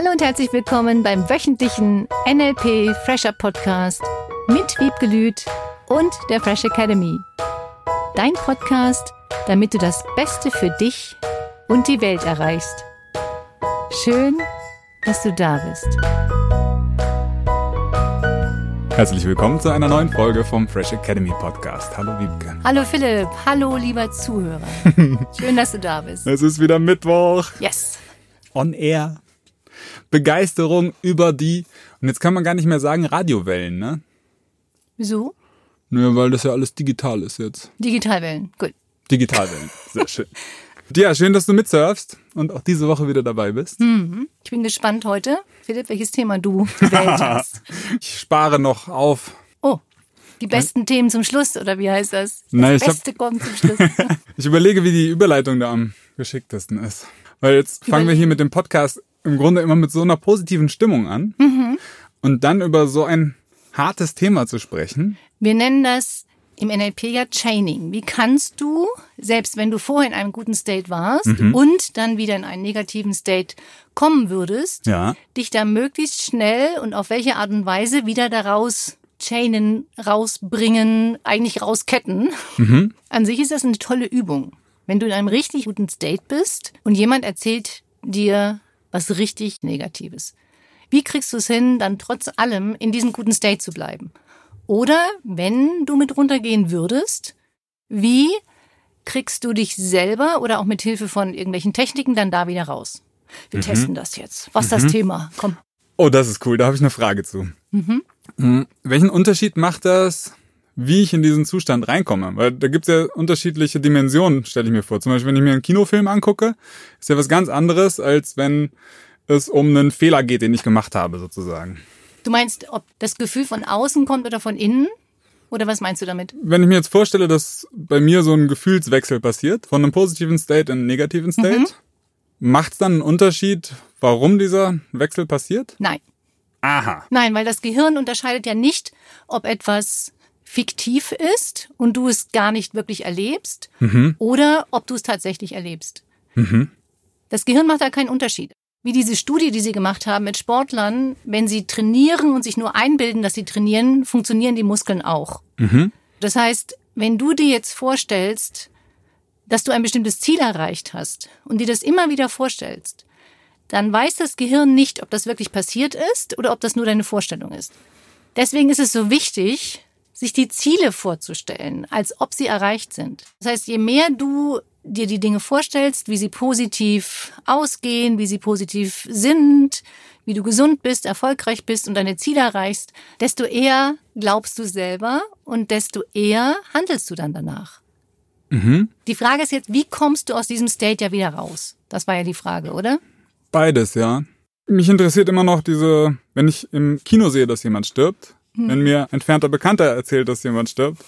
Hallo und herzlich willkommen beim wöchentlichen NLP Fresher Podcast mit Wiebke Lüth und der Fresh Academy. Dein Podcast, damit du das Beste für dich und die Welt erreichst. Schön, dass du da bist. Herzlich willkommen zu einer neuen Folge vom Fresh Academy Podcast. Hallo Wiebke. Hallo Philipp, hallo lieber Zuhörer. Schön, dass du da bist. Es ist wieder Mittwoch. Yes. On Air. Begeisterung über die, und jetzt kann man gar nicht mehr sagen Radiowellen, ne? Wieso? Nö, weil das ja alles digital ist jetzt. Digitalwellen, gut. Digitalwellen, sehr schön. Ja, schön, dass du mitsurfst und auch diese Woche wieder dabei bist. Mhm. Ich bin gespannt heute, Philipp, welches Thema du gewählt hast. Ich spare noch auf. Oh, die besten Themen zum Schluss, oder wie heißt das? Das Nein, ich hab- Beste kommt zum Schluss. Ich überlege, wie die Überleitung da am geschicktesten ist. Weil jetzt fangen wir hier mit dem Podcast im Grunde immer mit so einer positiven Stimmung an. Und dann über so ein hartes Thema zu sprechen. Wir nennen das im NLP ja Chaining. Wie kannst du, selbst wenn du vorher in einem guten State warst und dann wieder in einen negativen State kommen würdest, Ja. dich da möglichst schnell und auf welche Art und Weise wieder daraus chainen, rausbringen, eigentlich rausketten. An sich ist das eine tolle Übung. Wenn du in einem richtig guten State bist und jemand erzählt dir was richtig Negatives. Wie kriegst du es hin, dann trotz allem in diesem guten State zu bleiben? Oder wenn du mit runtergehen würdest, wie kriegst du dich selber oder auch mit Hilfe von irgendwelchen Techniken dann da wieder raus? Wir testen das jetzt. Was ist das Thema? Komm. Oh, das ist cool. Da habe ich eine Frage zu. Mhm. Welchen Unterschied macht das, wie ich in diesen Zustand reinkomme? Weil da gibt's ja unterschiedliche Dimensionen, stelle ich mir vor. Zum Beispiel, wenn ich mir einen Kinofilm angucke, ist ja was ganz anderes, als wenn es um einen Fehler geht, den ich gemacht habe, sozusagen. Du meinst, ob das Gefühl von außen kommt oder von innen? Oder was meinst du damit? Wenn ich mir jetzt vorstelle, dass bei mir so ein Gefühlswechsel passiert, von einem positiven State in einen negativen State, macht's dann einen Unterschied, warum dieser Wechsel passiert? Nein. Aha. Nein, weil das Gehirn unterscheidet ja nicht, ob etwas fiktiv ist und du es gar nicht wirklich erlebst oder ob du es tatsächlich erlebst. Das Gehirn macht da keinen Unterschied. Wie diese Studie, die sie gemacht haben mit Sportlern, wenn sie trainieren und sich nur einbilden, dass sie trainieren, funktionieren die Muskeln auch. Das heißt, wenn du dir jetzt vorstellst, dass du ein bestimmtes Ziel erreicht hast und dir das immer wieder vorstellst, dann weiß das Gehirn nicht, ob das wirklich passiert ist oder ob das nur deine Vorstellung ist. Deswegen ist es so wichtig, sich die Ziele vorzustellen, als ob sie erreicht sind. Das heißt, je mehr du dir die Dinge vorstellst, wie sie positiv ausgehen, wie sie positiv sind, wie du gesund bist, erfolgreich bist und deine Ziele erreichst, desto eher glaubst du selber und desto eher handelst du dann danach. Die Frage ist jetzt, wie kommst du aus diesem State ja wieder raus? Das war ja die Frage, oder? Beides, ja. Mich interessiert immer noch diese, wenn ich im Kino sehe, dass jemand stirbt, wenn mir entfernter Bekannter erzählt, dass jemand stirbt,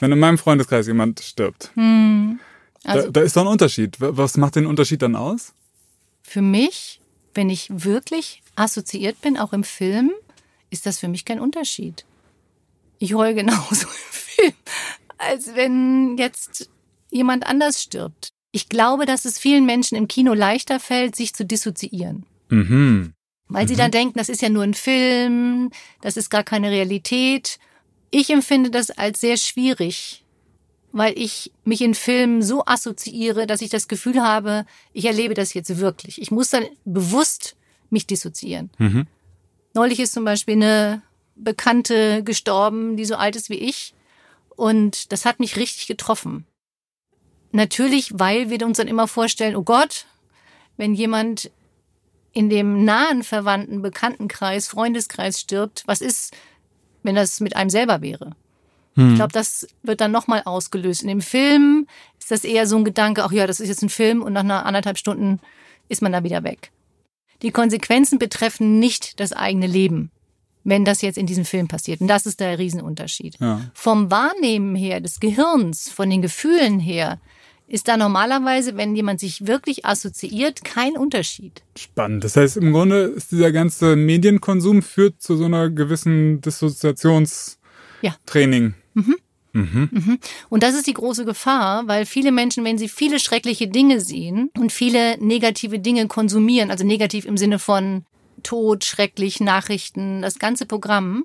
wenn in meinem Freundeskreis jemand stirbt. Also- da, da ist doch ein Unterschied. Was macht den Unterschied dann aus? Für mich, wenn ich wirklich assoziiert bin, auch im Film, ist das für mich kein Unterschied. Ich heule genauso im Film, als wenn jetzt jemand anders stirbt. Ich glaube, dass es vielen Menschen im Kino leichter fällt, sich zu dissoziieren. Mhm. Weil sie dann denken, das ist ja nur ein Film, das ist gar keine Realität. Ich empfinde das als sehr schwierig, weil ich mich in Filmen so assoziiere, dass ich das Gefühl habe, ich erlebe das jetzt wirklich. Ich muss dann bewusst mich dissoziieren. Neulich ist zum Beispiel eine Bekannte gestorben, die so alt ist wie ich. Und das hat mich richtig getroffen. Natürlich, weil wir uns dann immer vorstellen, oh Gott, wenn jemand in dem nahen Verwandten, Bekanntenkreis, Freundeskreis stirbt, was ist, wenn das mit einem selber wäre? Ich glaube, das wird dann nochmal ausgelöst. In dem Film ist das eher so ein Gedanke, ach ja, das ist jetzt ein Film und nach einer anderthalb Stunden ist man da wieder weg. Die Konsequenzen betreffen nicht das eigene Leben, wenn das jetzt in diesem Film passiert. Und das ist der Riesenunterschied. Ja. Vom Wahrnehmen her, des Gehirns, von den Gefühlen her, ist da normalerweise, wenn jemand sich wirklich assoziiert, kein Unterschied. Spannend. Das heißt, im Grunde ist dieser ganze Medienkonsum führt zu so einer gewissen Dissoziationstraining. Ja. Und das ist die große Gefahr, weil viele Menschen, wenn sie viele schreckliche Dinge sehen und viele negative Dinge konsumieren, also negativ im Sinne von Tod, schrecklich, Nachrichten, das ganze Programm,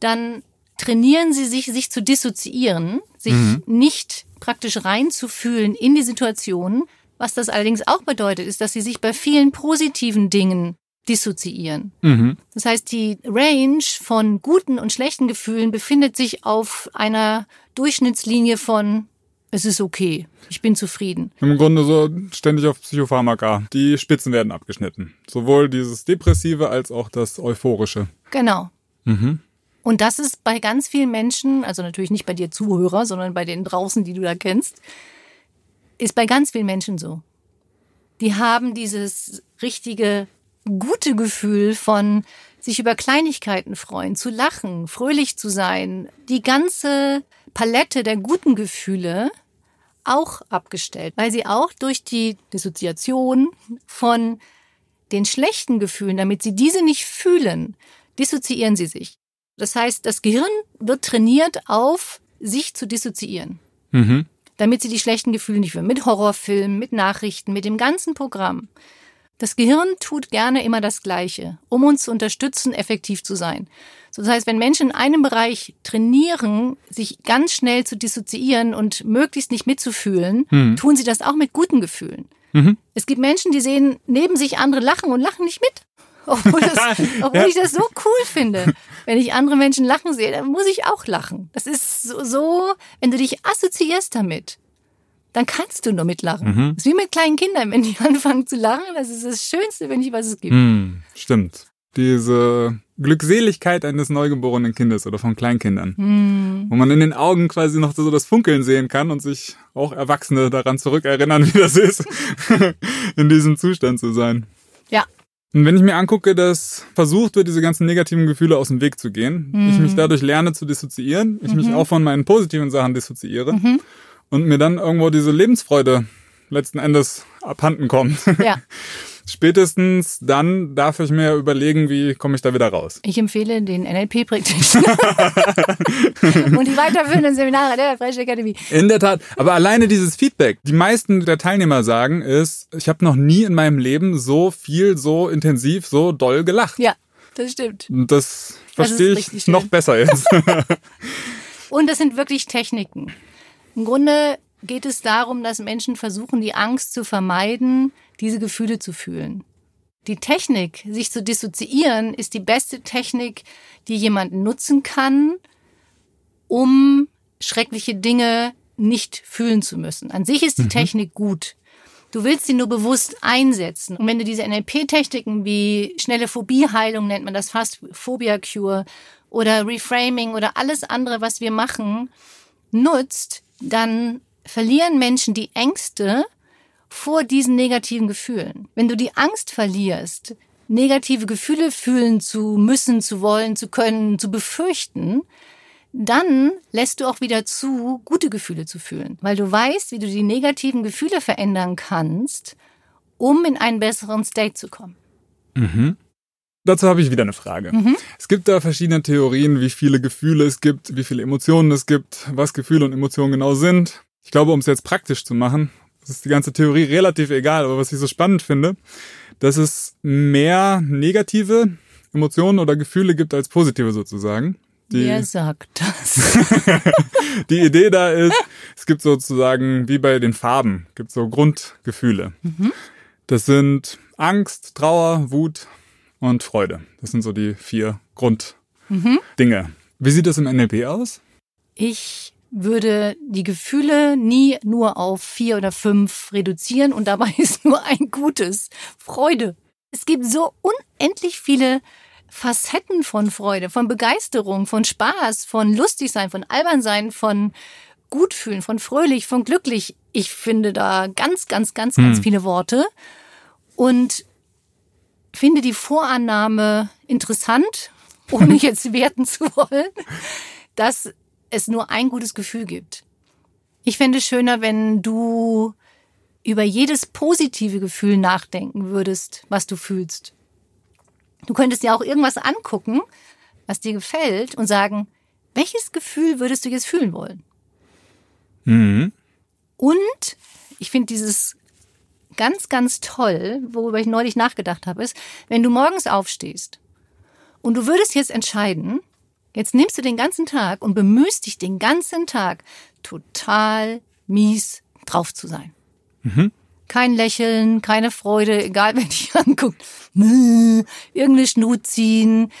dann trainieren sie sich, sich zu dissoziieren, sich mhm. nicht praktisch reinzufühlen in die Situation. Was das allerdings auch bedeutet, ist, dass sie sich bei vielen positiven Dingen dissoziieren. Mhm. Das heißt, die Range von guten und schlechten Gefühlen befindet sich auf einer Durchschnittslinie von es ist okay, ich bin zufrieden. Im Grunde so ständig auf Psychopharmaka. Die Spitzen werden abgeschnitten. Sowohl dieses Depressive als auch das Euphorische. Genau. Mhm. Und das ist bei ganz vielen Menschen, also natürlich nicht bei dir Zuhörer, sondern bei den draußen, die du da kennst, ist bei ganz vielen Menschen so. Die haben dieses richtige gute Gefühl von sich über Kleinigkeiten freuen, zu lachen, fröhlich zu sein, die ganze Palette der guten Gefühle auch abgestellt, weil sie auch durch die Dissoziation von den schlechten Gefühlen, damit sie diese nicht fühlen, dissoziieren sie sich. Das heißt, das Gehirn wird trainiert auf sich zu dissoziieren. Mhm. Damit sie die schlechten Gefühle nicht fühlen. Mit Horrorfilmen, mit Nachrichten, mit dem ganzen Programm. Das Gehirn tut gerne immer das Gleiche, um uns zu unterstützen, effektiv zu sein. das heißt, wenn Menschen in einem Bereich trainieren, sich ganz schnell zu dissoziieren und möglichst nicht mitzufühlen, mhm. tun sie das auch mit guten Gefühlen. Mhm. Es gibt Menschen, die sehen neben sich andere lachen und lachen nicht mit. Obwohl, das, obwohl ja. ich das so cool finde. Wenn ich andere Menschen lachen sehe, dann muss ich auch lachen. Das ist so, so wenn du dich assoziierst damit dann kannst du nur mitlachen. Mhm. Das ist wie mit kleinen Kindern, wenn die anfangen zu lachen, das ist das Schönste, wenn ich was es gibt. Mhm, stimmt. Diese Glückseligkeit eines neugeborenen Kindes oder von Kleinkindern, mhm. wo man in den Augen quasi noch so das Funkeln sehen kann und sich auch Erwachsene daran zurückerinnern, wie das ist, in diesem Zustand zu sein. Ja. Und wenn ich mir angucke, dass versucht wird, diese ganzen negativen Gefühle aus dem Weg zu gehen, ich mich mhm. dadurch lerne zu dissoziieren, ich mich mhm. auch von meinen positiven Sachen dissoziiere, mhm und mir dann irgendwo diese Lebensfreude letzten Endes abhanden kommt. Ja. Spätestens dann darf ich mir überlegen, wie komme ich da wieder raus. Ich empfehle den NLP-Practitioner und die weiterführenden Seminare der Fresh Academy. In der Tat. Aber alleine dieses Feedback. Die meisten der Teilnehmer sagen ist, ich habe noch nie in meinem Leben so viel, so intensiv, so doll gelacht. Ja, das stimmt. Und das verstehe ich noch besser jetzt. und das sind wirklich Techniken. Im Grunde geht es darum, dass Menschen versuchen, die Angst zu vermeiden, diese Gefühle zu fühlen. Die Technik, sich zu dissoziieren, ist die beste Technik, die jemand nutzen kann, um schreckliche Dinge nicht fühlen zu müssen. An sich ist die mhm. Technik gut. Du willst sie nur bewusst einsetzen. Und wenn du diese NLP-Techniken wie schnelle Phobieheilung nennt man das fast Phobia Cure oder Reframing oder alles andere, was wir machen, nutzt, dann verlieren Menschen die Ängste vor diesen negativen Gefühlen. Wenn du die Angst verlierst, negative Gefühle fühlen zu müssen, zu wollen, zu können, zu befürchten, dann lässt du auch wieder zu, gute Gefühle zu fühlen, weil du weißt, wie du die negativen Gefühle verändern kannst, um in einen besseren State zu kommen. Mhm. Dazu habe ich wieder eine Frage. Mhm. Es gibt da verschiedene Theorien, wie viele Gefühle es gibt, wie viele Emotionen es gibt, was Gefühle und Emotionen genau sind. Ich glaube, um es jetzt praktisch zu machen, ist die ganze Theorie relativ egal, aber was ich so spannend finde, dass es mehr negative Emotionen oder Gefühle gibt als positive sozusagen. Die, Wer sagt das? die Idee da ist, es gibt sozusagen, wie bei den Farben, gibt so Grundgefühle. Mhm. Das sind Angst, Trauer, Wut, und Freude. Das sind so die vier Grunddinge. Mhm. Wie sieht das im NLP aus? Ich würde die Gefühle nie nur auf vier oder fünf reduzieren und dabei ist nur ein gutes Freude. Es gibt so unendlich viele Facetten von Freude, von Begeisterung, von Spaß, von lustig sein, von albern sein, von gut fühlen, von fröhlich, von glücklich. Ich finde da ganz, ganz, ganz, ganz hm. viele Worte. Und finde die Vorannahme interessant, ohne jetzt werten zu wollen, dass es nur ein gutes Gefühl gibt. Ich fände es schöner, wenn du über jedes positive Gefühl nachdenken würdest, was du fühlst. Du könntest dir auch irgendwas angucken, was dir gefällt und sagen, welches Gefühl würdest du jetzt fühlen wollen? Mhm. Und ich finde dieses ganz, ganz toll, worüber ich neulich nachgedacht habe, ist, wenn du morgens aufstehst und du würdest jetzt entscheiden, jetzt nimmst du den ganzen Tag und bemühst dich den ganzen Tag total mies drauf zu sein. Mhm. Kein Lächeln, keine Freude, egal wer dich anguckt. Irgendeine Schnut ziehen,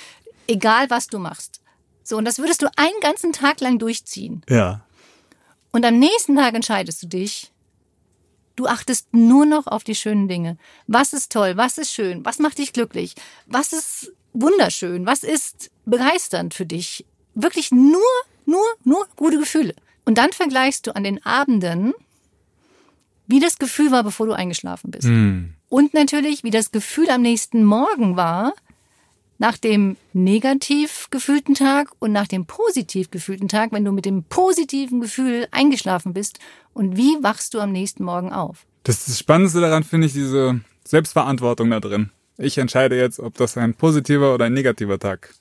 egal was du machst. So, und das würdest du einen ganzen Tag lang durchziehen. Ja. Und am nächsten Tag entscheidest du dich, du achtest nur noch auf die schönen Dinge. Was ist toll? Was ist schön? Was macht dich glücklich? Was ist wunderschön? Was ist begeisternd für dich? Wirklich nur, nur, nur gute Gefühle. Und dann vergleichst du an den Abenden, wie das Gefühl war, bevor du eingeschlafen bist. Mm. Und natürlich, wie das Gefühl am nächsten Morgen war, nach dem negativ gefühlten Tag und nach dem positiv gefühlten Tag, wenn du mit dem positiven Gefühl eingeschlafen bist und wie wachst du am nächsten Morgen auf? Das, das Spannendste daran finde ich diese Selbstverantwortung da drin. Ich entscheide jetzt, ob das ein positiver oder ein negativer Tag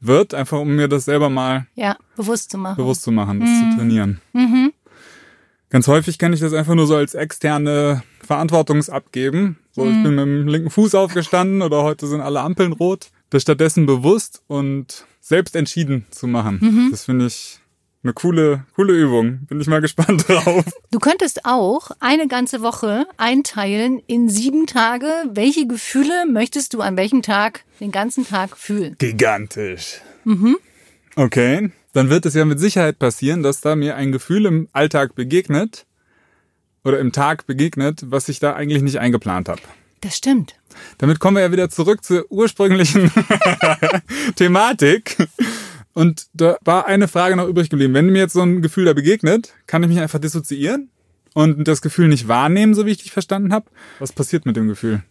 wird, einfach um mir das selber mal ja, bewusst zu machen. Bewusst zu machen, das mhm. zu trainieren. Mhm. Ganz häufig kenne ich das einfach nur so als externe Verantwortungsabgeben. So, mhm. ich bin mit dem linken Fuß aufgestanden oder heute sind alle Ampeln rot das stattdessen bewusst und selbst entschieden zu machen. Mhm. Das finde ich eine coole, coole Übung. Bin ich mal gespannt drauf. Du könntest auch eine ganze Woche einteilen in sieben Tage. Welche Gefühle möchtest du an welchem Tag den ganzen Tag fühlen? Gigantisch. Mhm. Okay. Dann wird es ja mit Sicherheit passieren, dass da mir ein Gefühl im Alltag begegnet oder im Tag begegnet, was ich da eigentlich nicht eingeplant habe. Das stimmt. Damit kommen wir ja wieder zurück zur ursprünglichen Thematik. Und da war eine Frage noch übrig geblieben. Wenn mir jetzt so ein Gefühl da begegnet, kann ich mich einfach dissoziieren und das Gefühl nicht wahrnehmen, so wie ich dich verstanden habe? Was passiert mit dem Gefühl?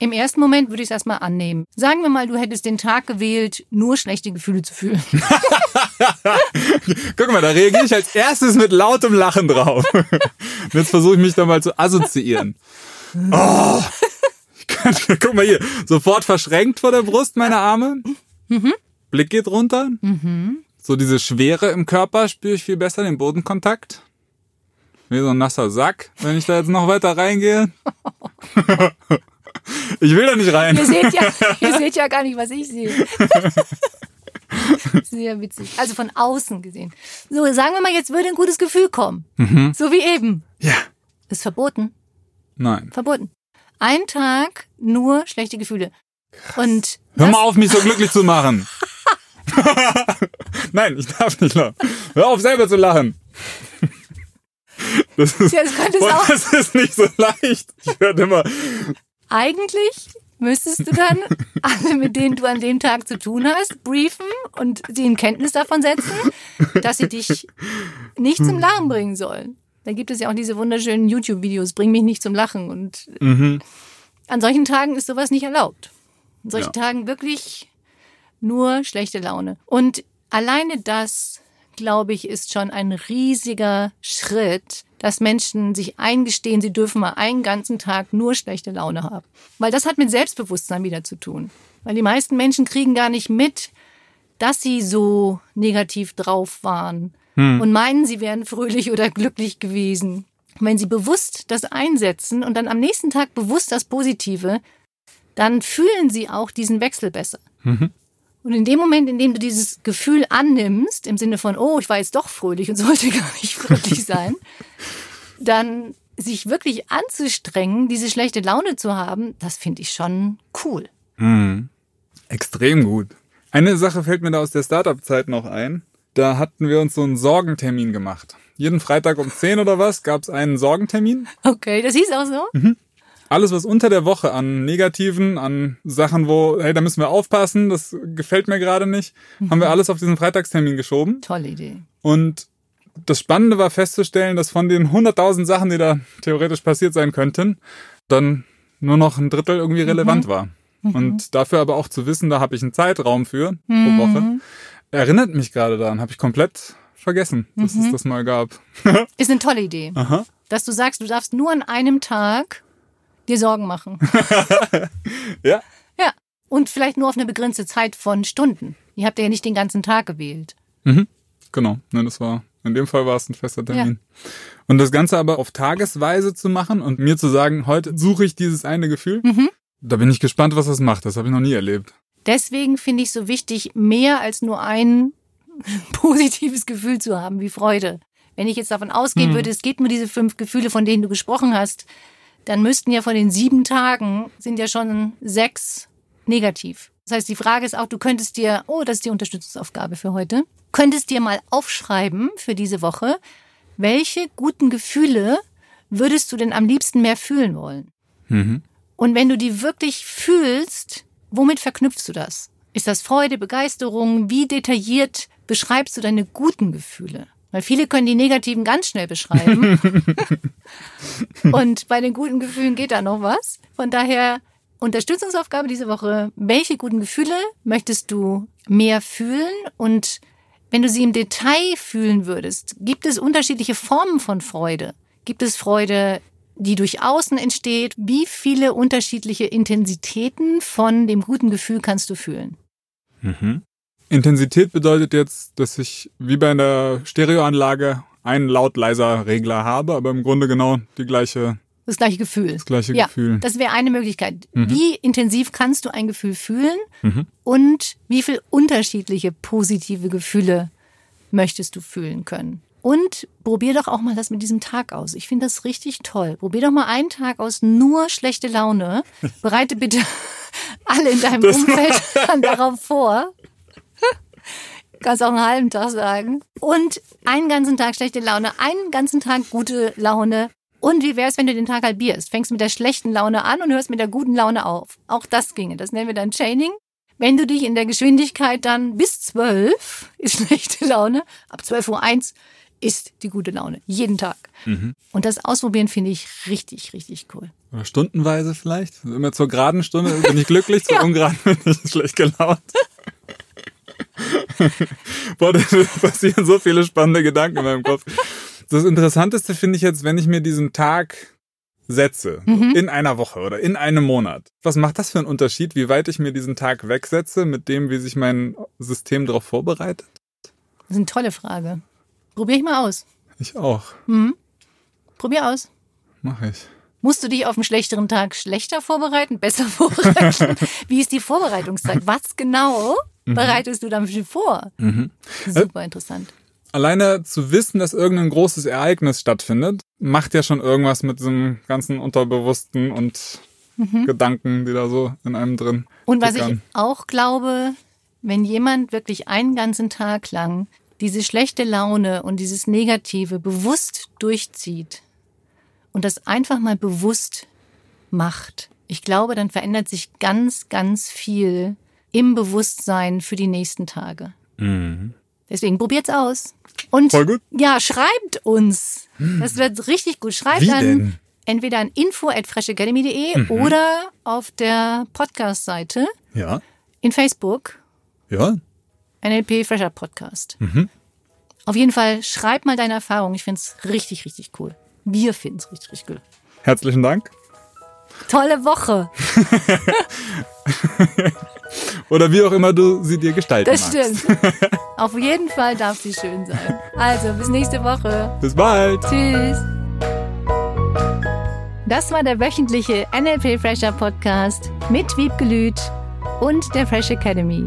Im ersten Moment würde ich es erstmal annehmen. Sagen wir mal, du hättest den Tag gewählt, nur schlechte Gefühle zu fühlen. Guck mal, da reagiere ich als erstes mit lautem Lachen drauf. jetzt versuche ich mich da mal zu assoziieren. Oh, Guck mal hier, sofort verschränkt vor der Brust meine Arme. Mhm. Blick geht runter. Mhm. So diese Schwere im Körper spüre ich viel besser, den Bodenkontakt. Wie so ein nasser Sack, wenn ich da jetzt noch weiter reingehe. ich will da nicht rein. Ihr seht ja, ihr seht ja gar nicht, was ich sehe. Sehr witzig. Also von außen gesehen. So, sagen wir mal, jetzt würde ein gutes Gefühl kommen. Mhm. So wie eben. Ja. Ist verboten. Nein. Verboten. Ein Tag nur schlechte Gefühle. Und Hör mal auf, mich so glücklich zu machen. Nein, ich darf nicht lachen. Hör auf, selber zu lachen. Das ist, ja, das, boah, das ist nicht so leicht. Ich werde immer. Eigentlich müsstest du dann alle, mit denen du an dem Tag zu tun hast, briefen und sie in Kenntnis davon setzen, dass sie dich nicht zum Lachen bringen sollen. Da gibt es ja auch diese wunderschönen YouTube-Videos, bring mich nicht zum Lachen. Und mhm. an solchen Tagen ist sowas nicht erlaubt. An solchen ja. Tagen wirklich nur schlechte Laune. Und alleine das, glaube ich, ist schon ein riesiger Schritt, dass Menschen sich eingestehen, sie dürfen mal einen ganzen Tag nur schlechte Laune haben. Weil das hat mit Selbstbewusstsein wieder zu tun. Weil die meisten Menschen kriegen gar nicht mit, dass sie so negativ drauf waren hm. und meinen, sie wären fröhlich oder glücklich gewesen. wenn sie bewusst das einsetzen und dann am nächsten Tag bewusst das Positive, dann fühlen sie auch diesen Wechsel besser. Mhm. Und in dem Moment, in dem du dieses Gefühl annimmst, im Sinne von, oh, ich war jetzt doch fröhlich und sollte gar nicht fröhlich sein, dann sich wirklich anzustrengen, diese schlechte Laune zu haben, das finde ich schon cool. Mhm. Extrem gut. Eine Sache fällt mir da aus der Startup-Zeit noch ein. Da hatten wir uns so einen Sorgentermin gemacht. Jeden Freitag um 10 oder was gab es einen Sorgentermin. Okay, das hieß auch so. Mhm. Alles, was unter der Woche an Negativen, an Sachen, wo, hey, da müssen wir aufpassen, das gefällt mir gerade nicht, mhm. haben wir alles auf diesen Freitagstermin geschoben. Tolle Idee. Und das Spannende war festzustellen, dass von den 100.000 Sachen, die da theoretisch passiert sein könnten, dann nur noch ein Drittel irgendwie relevant mhm. war. Mhm. Und dafür aber auch zu wissen, da habe ich einen Zeitraum für pro mhm. Woche erinnert mich gerade daran, habe ich komplett vergessen, dass mhm. es das mal gab. Ist eine tolle Idee. Aha. Dass du sagst, du darfst nur an einem Tag dir Sorgen machen. ja. Ja. Und vielleicht nur auf eine begrenzte Zeit von Stunden. Ihr habt ja nicht den ganzen Tag gewählt. Mhm. Genau. Ne, das war In dem Fall war es ein fester Termin. Ja. Und das Ganze aber auf Tagesweise zu machen und mir zu sagen, heute suche ich dieses eine Gefühl, mhm. da bin ich gespannt, was das macht. Das habe ich noch nie erlebt. Deswegen finde ich so wichtig, mehr als nur ein positives Gefühl zu haben, wie Freude. Wenn ich jetzt davon ausgehen mhm. würde, es geht nur diese fünf Gefühle, von denen du gesprochen hast, dann müssten ja von den sieben Tagen sind ja schon sechs negativ. Das heißt, die Frage ist auch, du könntest dir, oh, das ist die Unterstützungsaufgabe für heute, könntest dir mal aufschreiben für diese Woche, welche guten Gefühle würdest du denn am liebsten mehr fühlen wollen? Mhm. Und wenn du die wirklich fühlst, womit verknüpfst du das? Ist das Freude, Begeisterung? Wie detailliert beschreibst du deine guten Gefühle? Weil viele können die negativen ganz schnell beschreiben. Und bei den guten Gefühlen geht da noch was. Von daher Unterstützungsaufgabe diese Woche. Welche guten Gefühle möchtest du mehr fühlen? Und wenn du sie im Detail fühlen würdest, gibt es unterschiedliche Formen von Freude? Gibt es Freude, die durch Außen entsteht? Wie viele unterschiedliche Intensitäten von dem guten Gefühl kannst du fühlen? Mhm. Intensität bedeutet jetzt, dass ich wie bei einer Stereoanlage einen laut-leiser Regler habe, aber im Grunde genau die gleiche das gleiche Gefühl. Das gleiche ja, Gefühl. Das wäre eine Möglichkeit. Mhm. Wie intensiv kannst du ein Gefühl fühlen mhm. und wie viel unterschiedliche positive Gefühle möchtest du fühlen können? Und probier doch auch mal das mit diesem Tag aus. Ich finde das richtig toll. Probier doch mal einen Tag aus nur schlechte Laune. Bereite bitte alle in deinem das Umfeld darauf vor. Kannst auch einen halben Tag sagen. Und einen ganzen Tag schlechte Laune, einen ganzen Tag gute Laune und wie wäre es, wenn du den Tag halbierst? Fängst mit der schlechten Laune an und hörst mit der guten Laune auf. Auch das ginge. Das nennen wir dann Chaining. Wenn du dich in der Geschwindigkeit dann bis zwölf ist schlechte Laune, ab zwölf Uhr eins ist die gute Laune. Jeden Tag. Mhm. Und das Ausprobieren finde ich richtig, richtig cool. Oder stundenweise vielleicht. Immer zur geraden Stunde bin ich glücklich, zur ja. ungeraden bin ich schlecht gelaunt. Boah, da passieren so viele spannende Gedanken in meinem Kopf. Das Interessanteste finde ich jetzt, wenn ich mir diesen Tag setze, mhm. in einer Woche oder in einem Monat. Was macht das für einen Unterschied, wie weit ich mir diesen Tag wegsetze, mit dem, wie sich mein System darauf vorbereitet? Das ist eine tolle Frage. Probier ich mal aus. Ich auch. Mhm. Probier aus. Mach ich. Musst du dich auf einen schlechteren Tag schlechter vorbereiten, besser vorbereiten? Wie ist die Vorbereitungszeit? Was genau mhm. bereitest du dafür vor? Mhm. Super interessant alleine zu wissen, dass irgendein großes Ereignis stattfindet, macht ja schon irgendwas mit diesem ganzen Unterbewussten und mhm. Gedanken, die da so in einem drin. Und was ich auch glaube, wenn jemand wirklich einen ganzen Tag lang diese schlechte Laune und dieses Negative bewusst durchzieht und das einfach mal bewusst macht, ich glaube, dann verändert sich ganz, ganz viel im Bewusstsein für die nächsten Tage. Mhm. Deswegen probiert's aus. Und ja, schreibt uns. Das wird richtig gut. Schreibt Wie dann denn? entweder an info at freshacademy.de mhm. oder auf der Podcast-Seite. Ja. In Facebook. Ja. NLP Fresher Podcast. Mhm. Auf jeden Fall schreib mal deine Erfahrung. Ich finde es richtig, richtig cool. Wir finden es richtig, richtig cool. Herzlichen Dank. Tolle Woche. Oder wie auch immer du sie dir gestalten Das magst. stimmt. Auf jeden Fall darf sie schön sein. Also, bis nächste Woche. Bis bald. Tschüss. Das war der wöchentliche NLP Fresher Podcast mit Wiebgelüt und der Fresh Academy.